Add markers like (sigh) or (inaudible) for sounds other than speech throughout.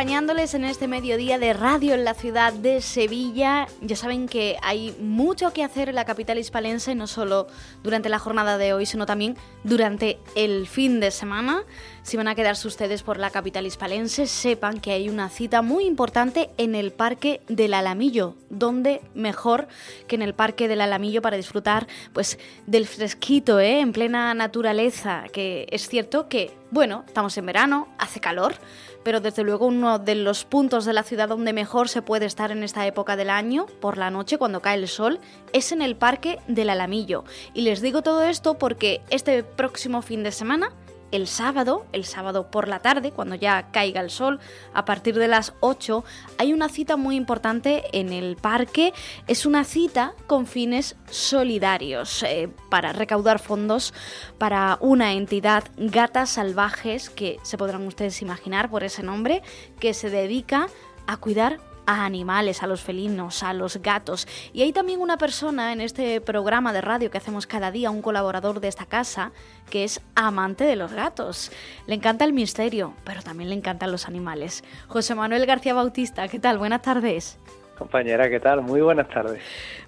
acompañándoles en este mediodía de radio en la ciudad de Sevilla. Ya saben que hay mucho que hacer en la capital hispalense, no solo durante la jornada de hoy, sino también durante el fin de semana. Si van a quedarse ustedes por la capital hispalense, sepan que hay una cita muy importante en el Parque del Alamillo, donde mejor que en el Parque del Alamillo para disfrutar pues del fresquito, ¿eh? en plena naturaleza, que es cierto que, bueno, estamos en verano, hace calor, pero desde luego uno de los puntos de la ciudad donde mejor se puede estar en esta época del año, por la noche, cuando cae el sol, es en el Parque del Alamillo. Y les digo todo esto porque este próximo fin de semana el sábado, el sábado por la tarde, cuando ya caiga el sol, a partir de las 8, hay una cita muy importante en el parque. Es una cita con fines solidarios eh, para recaudar fondos para una entidad Gatas Salvajes, que se podrán ustedes imaginar por ese nombre, que se dedica a cuidar a animales, a los felinos, a los gatos. Y hay también una persona en este programa de radio que hacemos cada día, un colaborador de esta casa, que es amante de los gatos. Le encanta el misterio, pero también le encantan los animales. José Manuel García Bautista, ¿qué tal? Buenas tardes. Compañera, ¿qué tal? Muy buenas tardes.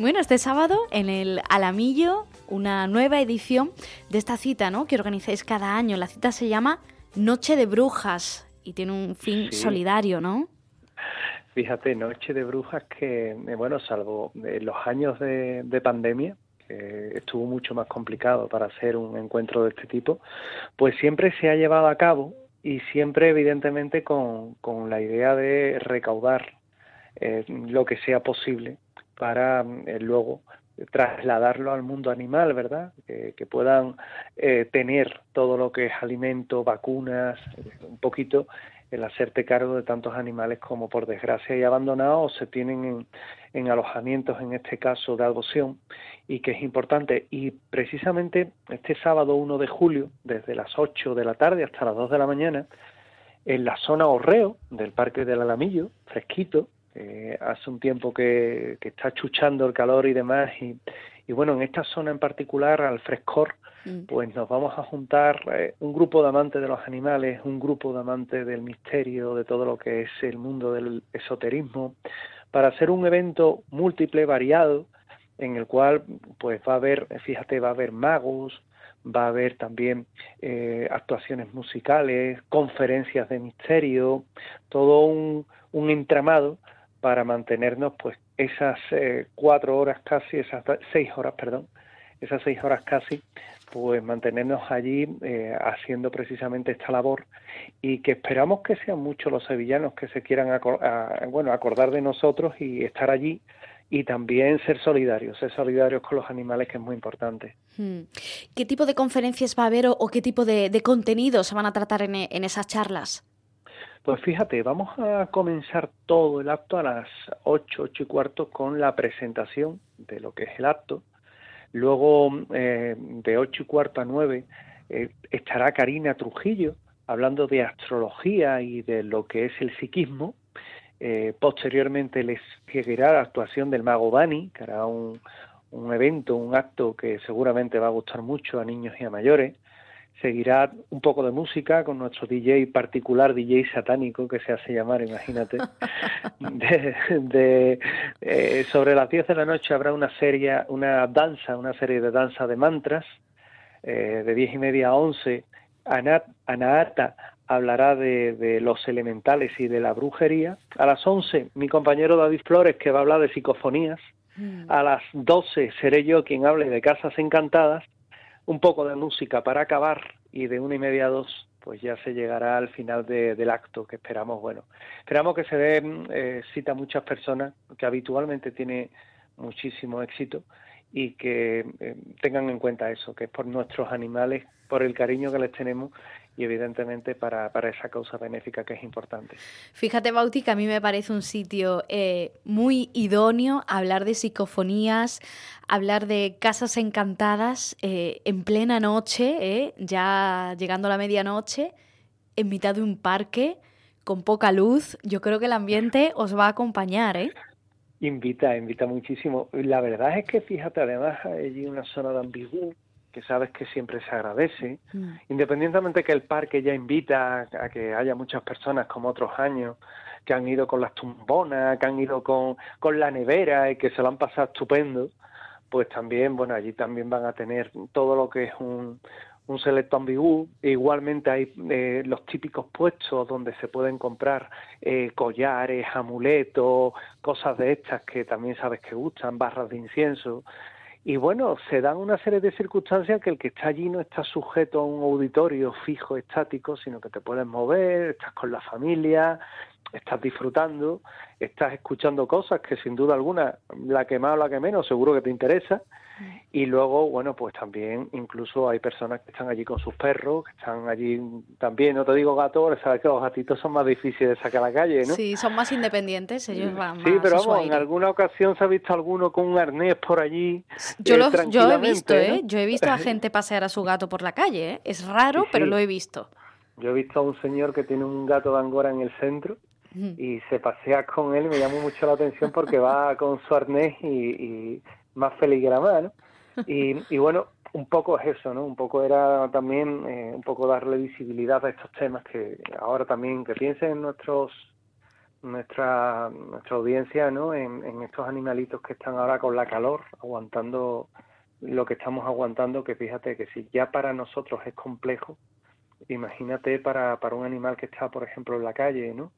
Bueno, este sábado en el Alamillo, una nueva edición de esta cita, ¿no? Que organizáis cada año. La cita se llama Noche de Brujas y tiene un fin solidario, ¿no? Fíjate, Noche de Brujas que, eh, bueno, salvo los años de, pandemia, que estuvo mucho más complicado para hacer un encuentro de este tipo, pues siempre se ha llevado a cabo y siempre evidentemente con, la idea de recaudar eh, lo que sea posible para eh, luego trasladarlo al mundo animal, ¿verdad? Que, puedan tener todo lo que es alimento, vacunas, un poquito el hacerte cargo de tantos animales como por desgracia hay abandonados se tienen en, alojamientos, en este caso de adopción, y que es importante. Y precisamente este sábado 1 de julio, desde las 8 de la tarde hasta las 2 de la mañana, en la zona Orreo del Parque del Alamillo, fresquito, hace un tiempo que, que, está chuchando el calor y demás, y, y bueno, en esta zona en particular, al frescor, mm. pues nos vamos a juntar eh, un grupo de amantes de los animales, un grupo de amantes del misterio, de todo lo que es el mundo del esoterismo, para hacer un evento múltiple, variado, en el cual pues va a haber, fíjate, va a haber magos, va a haber también eh, actuaciones musicales, conferencias de misterio, todo un, un entramado para mantenernos pues esas eh, cuatro horas casi, esas seis horas, perdón, esas seis horas casi, pues mantenernos allí eh, haciendo precisamente esta labor y que esperamos que sean muchos los sevillanos que se quieran bueno, acordar de nosotros y estar allí y también ser solidarios, ser solidarios con los animales, que es muy importante. Hmm. ¿Qué tipo de conferencias va a haber o, qué tipo de, de contenidos se van a tratar en, en esas charlas? Pues fíjate, vamos a comenzar todo el acto a las 8, 8 y cuarto con la presentación de lo que es el acto. Luego, eh, de 8 y cuarto a 9, eh, estará Karina Trujillo hablando de astrología y de lo que es el psiquismo. Eh, posteriormente les seguirá la actuación del mago Dani, que hará un, un evento, un acto que seguramente va a gustar mucho a niños y a mayores seguirá un poco de música con nuestro DJ particular, DJ satánico, que se hace llamar, imagínate. (laughs) De, eh, sobre las 10 de la noche habrá una serie, una danza, una serie de danza de mantras. Eh, de 10 y media a 11, Anat, Anaata hablará de, de, los elementales y de la brujería. A las 11, mi compañero David Flores, que va a hablar de psicofonías. Mm. A las 12 seré yo quien hable de casas encantadas un poco de música para acabar y de una y media a dos pues ya se llegará al final del acto que esperamos bueno esperamos que se den eh, cita a muchas personas que habitualmente tiene muchísimo éxito y que eh, tengan en cuenta eso que es por nuestros animales por el cariño que les tenemos y evidentemente para, para, esa causa benéfica que es importante. Fíjate, Bauti, que a mí me parece un sitio eh, muy idóneo hablar de psicofonías, hablar de casas encantadas eh, en plena noche, eh, ya llegando a la medianoche, en mitad de un parque, con poca luz. Yo creo que el ambiente os va a acompañar, ¿eh? Invita, invita muchísimo. La verdad es que, fíjate, además hay una zona de ambigú que sabes que siempre se agradece, mm. independientemente que el parque ya invita a que haya muchas personas como otros años, que han ido con las tumbonas, que han ido con, con la nevera y que se lo han pasado estupendo, pues también, bueno, allí también van a tener todo lo que es un, un selecto ambigú. Igualmente hay eh, los típicos puestos donde se pueden comprar eh, collares, amuletos, cosas de estas que también sabes que gustan, barras de incienso. Y bueno, se dan una serie de circunstancias que el que está allí no está sujeto a un auditorio fijo, estático, sino que te puedes mover, estás con la familia, estás disfrutando, estás escuchando cosas que sin duda alguna, la que más o la que menos, seguro que te interesa. Y luego, bueno, pues también incluso hay personas que están allí con sus perros, que están allí también, no te digo gatos, sabes que los gatitos son más difíciles de sacar a la calle, ¿no? Sí, son más independientes, ellos van Sí, pero vamos, en alguna ocasión se ha visto alguno con un arnés por allí. Yo, eh, yo he visto, ¿eh? Yo he visto a (laughs) gente pasear a su gato por la calle, ¿eh? Es raro, pero lo he visto. Yo he visto a un señor que tiene un gato de Angora en el centro y se pasea con él y me llamó mucho la atención porque va con su arnés y, más feliz que la mano. Y, y, bueno, un poco es eso, ¿no? Un poco era también eh, un poco darle visibilidad a estos temas que ahora también que piensen en nuestros nuestra nuestra audiencia, ¿no? En, en estos animalitos que están ahora con la calor, aguantando lo que estamos aguantando, que fíjate que si ya para nosotros es complejo, imagínate para, para un animal que está, por ejemplo, en la calle, ¿no?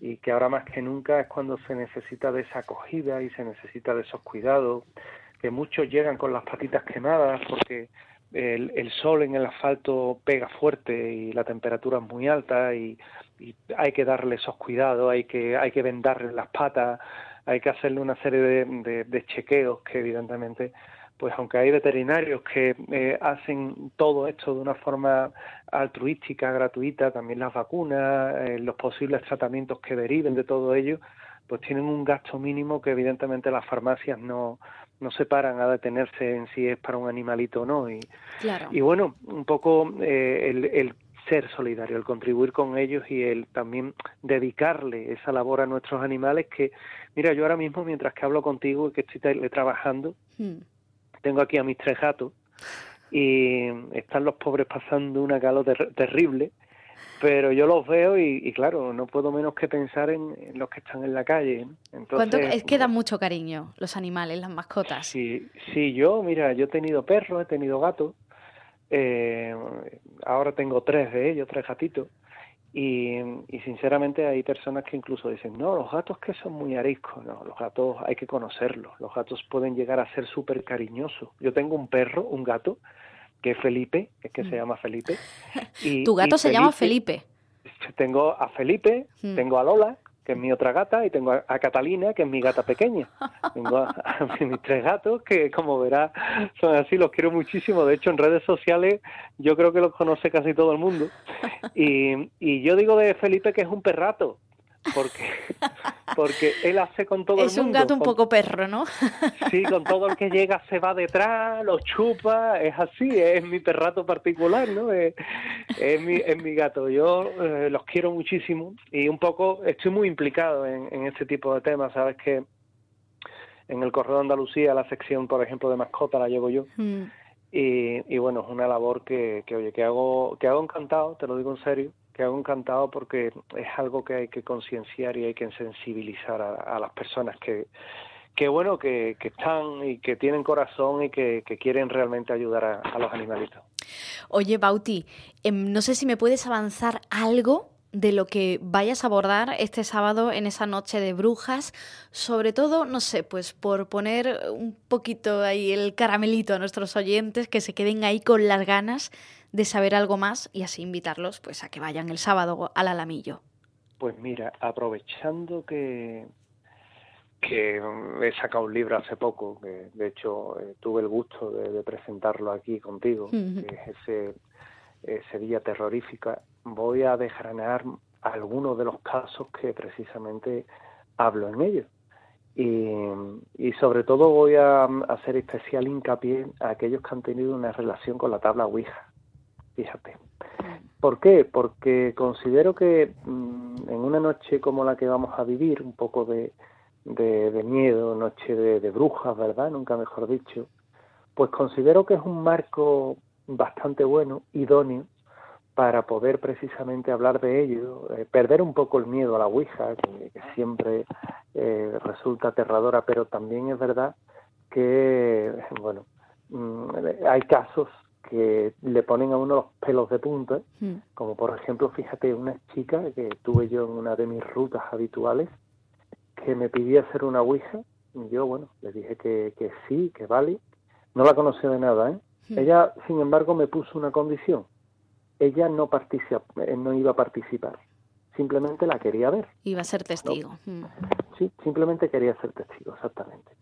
Y que ahora más que nunca es cuando se necesita de esa acogida y se necesita de esos cuidados, que muchos llegan con las patitas quemadas porque el, el sol en el asfalto pega fuerte y la temperatura es muy alta y, hay que darle esos cuidados, hay que, hay que vendarle las patas, hay que hacerle una serie de, de chequeos que evidentemente pues aunque hay veterinarios que eh, hacen todo esto de una forma altruística, gratuita, también las vacunas, eh, los posibles tratamientos que deriven de todo ello, pues tienen un gasto mínimo que evidentemente las farmacias no, no se paran a detenerse en si es para un animalito o no. Y, y bueno, un poco eh, el, el ser solidario, el contribuir con ellos y el también dedicarle esa labor a nuestros animales que, mira, yo ahora mismo mientras que hablo contigo y que estoy trabajando, hmm tengo aquí a mis tres gatos y están los pobres pasando una calor terrible, pero yo los veo y, claro, no puedo menos que pensar en, los que están en la calle. Entonces, es que dan mucho cariño los animales, las mascotas. Sí, sí, yo, mira, yo he tenido perros, he tenido gatos, eh, ahora tengo tres de ellos, tres gatitos, y, sinceramente hay personas que incluso dicen, no, los gatos que son muy ariscos, no, los gatos hay que conocerlos, los gatos pueden llegar a ser súper cariñosos. Yo tengo un perro, un gato, que es Felipe, es que se mm. llama Felipe. (laughs) Y, ¿Tu gato se llama Felipe? Tengo a Felipe, mm. tengo a Lola, que es mi otra gata, y tengo a, Catalina, que es mi gata pequeña. Tengo a, mis tres gatos, que como verás, son así, los quiero muchísimo. De hecho, en redes sociales yo creo que los conoce casi todo el mundo. Y, y yo digo de Felipe que es un perrato, porque porque él hace con todo el mundo. Es un gato un poco perro, ¿no? (laughs) Sí, con todo el que llega se va detrás, lo chupa, es así, es mi perrato particular, ¿no? Es, mi, es mi gato. Yo eh, los quiero muchísimo y un poco estoy muy implicado en, en este tipo de temas, ¿sabes? Que en el Correo de Andalucía, la sección, por ejemplo, de mascota la llevo yo. Mm. Y, y, bueno, es una labor que, que, oye, que hago, que hago encantado, te lo digo en serio, que hago encantado porque es algo que hay que concienciar y hay que sensibilizar a, las personas que, que bueno, que, que, están y que tienen corazón y que, que quieren realmente ayudar a, los animalitos. Oye, Bauti, em, no sé si me puedes avanzar algo de lo que vayas a abordar este sábado en esa noche de brujas, sobre todo, no sé, pues por poner un poquito ahí el caramelito a nuestros oyentes, que se queden ahí con las ganas de saber algo más y así invitarlos pues a que vayan el sábado al Alamillo. Pues mira, aprovechando que, que he sacado un libro hace poco, que de hecho eh, tuve el gusto de, presentarlo aquí contigo, que es ese eh, Sevilla Terrorífica, voy a desgranar algunos de los casos que precisamente hablo en ellos. Y, y, sobre todo voy a hacer especial hincapié a aquellos que han tenido una relación con la tabla Ouija fíjate. ¿Por qué? Porque considero que mm, en una noche como la que vamos a vivir, un poco de, de, miedo, noche de, brujas, ¿verdad? Nunca mejor dicho, pues considero que es un marco bastante bueno, idóneo, para poder precisamente hablar de ello, eh, perder un poco el miedo a la Ouija, que, siempre eh, resulta aterradora, pero también es verdad que, bueno, mm, hay casos que le ponen a uno los pelos de punta, hmm. como por ejemplo, fíjate, una chica que tuve yo en una de mis rutas habituales, que me pidió hacer una Ouija, y yo, bueno, le dije que, que sí, que vale, no la conocía de nada, ¿eh? Hmm. Ella, sin embargo, me puso una condición, ella no, eh, no iba a participar, simplemente la quería ver. Iba a ser testigo. Hmm. Sí, simplemente quería ser testigo, exactamente.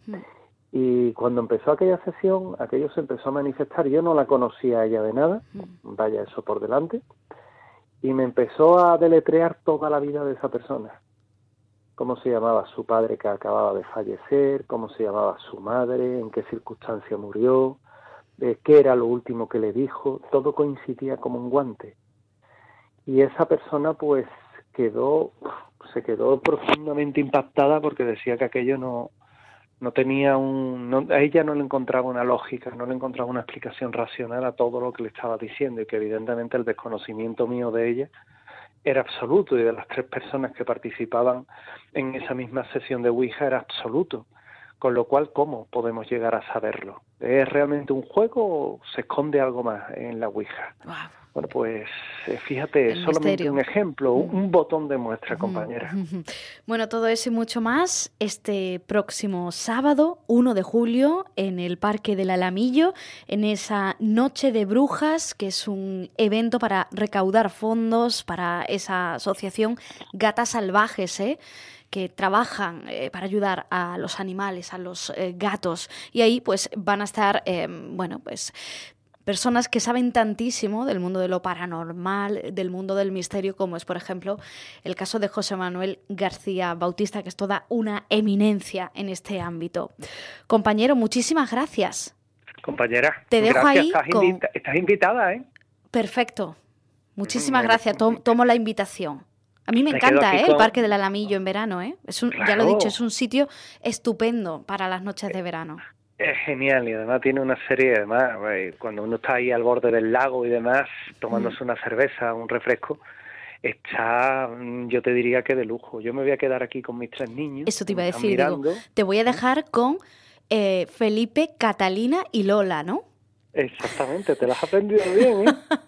Y cuando empezó aquella sesión, aquello se empezó a manifestar. Yo no la conocía a ella de nada, mm. vaya eso por delante, y me empezó a deletrear toda la vida de esa persona. Cómo se llamaba su padre que acababa de fallecer, cómo se llamaba su madre, en qué circunstancia murió, qué era lo último que le dijo, todo coincidía como un guante. Y esa persona pues quedó, se quedó profundamente impactada porque decía que aquello no, no tenía un, a ella no le encontraba una lógica, no le encontraba una explicación racional a todo lo que le estaba diciendo y que evidentemente el desconocimiento mío de ella era absoluto y de las tres personas que participaban en esa misma sesión de Ouija era absoluto. Con lo cual, ¿cómo podemos llegar a saberlo? ¿Es realmente un juego o se esconde algo más en la Ouija? Bueno, pues eh, fíjate, solamente un ejemplo, un botón de muestra, compañera. (laughs) Bueno, todo eso y mucho más este próximo sábado, 1 de julio, en el Parque del Alamillo, en esa Noche de Brujas, que es un evento para recaudar fondos para esa asociación Gatas Salvajes, ¿eh? que trabajan eh, para ayudar a los animales, a los gatos. Y ahí pues van a estar, bueno, pues personas que saben tantísimo del mundo de lo paranormal, del mundo del misterio, como es, por ejemplo, el caso de José Manuel García Bautista, que es toda una eminencia en este ámbito. Compañero, muchísimas gracias. Compañera, te dejo ahí. Estás, invitada, ¿eh? Perfecto. Muchísimas gracias. tomo la invitación. A mí me, encanta ¿eh? el Parque del Alamillo en verano. ¿eh? Es un, Ya lo he dicho, es un sitio estupendo para las noches de verano. Es genial y además tiene una serie, además, eh, cuando uno está ahí al borde del lago y demás, tomándose una cerveza, un refresco, está, mm, yo te diría que de lujo. Yo me voy a quedar aquí con mis tres niños. Eso te iba a decir, te voy a dejar con eh, Felipe, Catalina y Lola, ¿no? Exactamente, te las has aprendido bien, ¿eh? (laughs)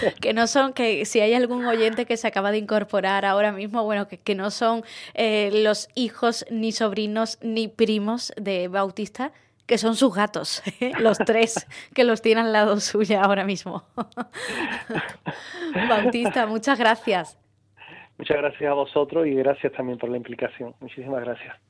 (laughs) que no son, que si hay algún oyente que se acaba de incorporar ahora mismo, bueno, que, que no son eh, los hijos, ni sobrinos, ni primos de Bautista, que son sus gatos, (laughs) ¿eh? los tres que los tienen al lado suya ahora mismo. (laughs) Bautista, muchas gracias. Muchas gracias a vosotros y gracias también por la implicación. Muchísimas gracias.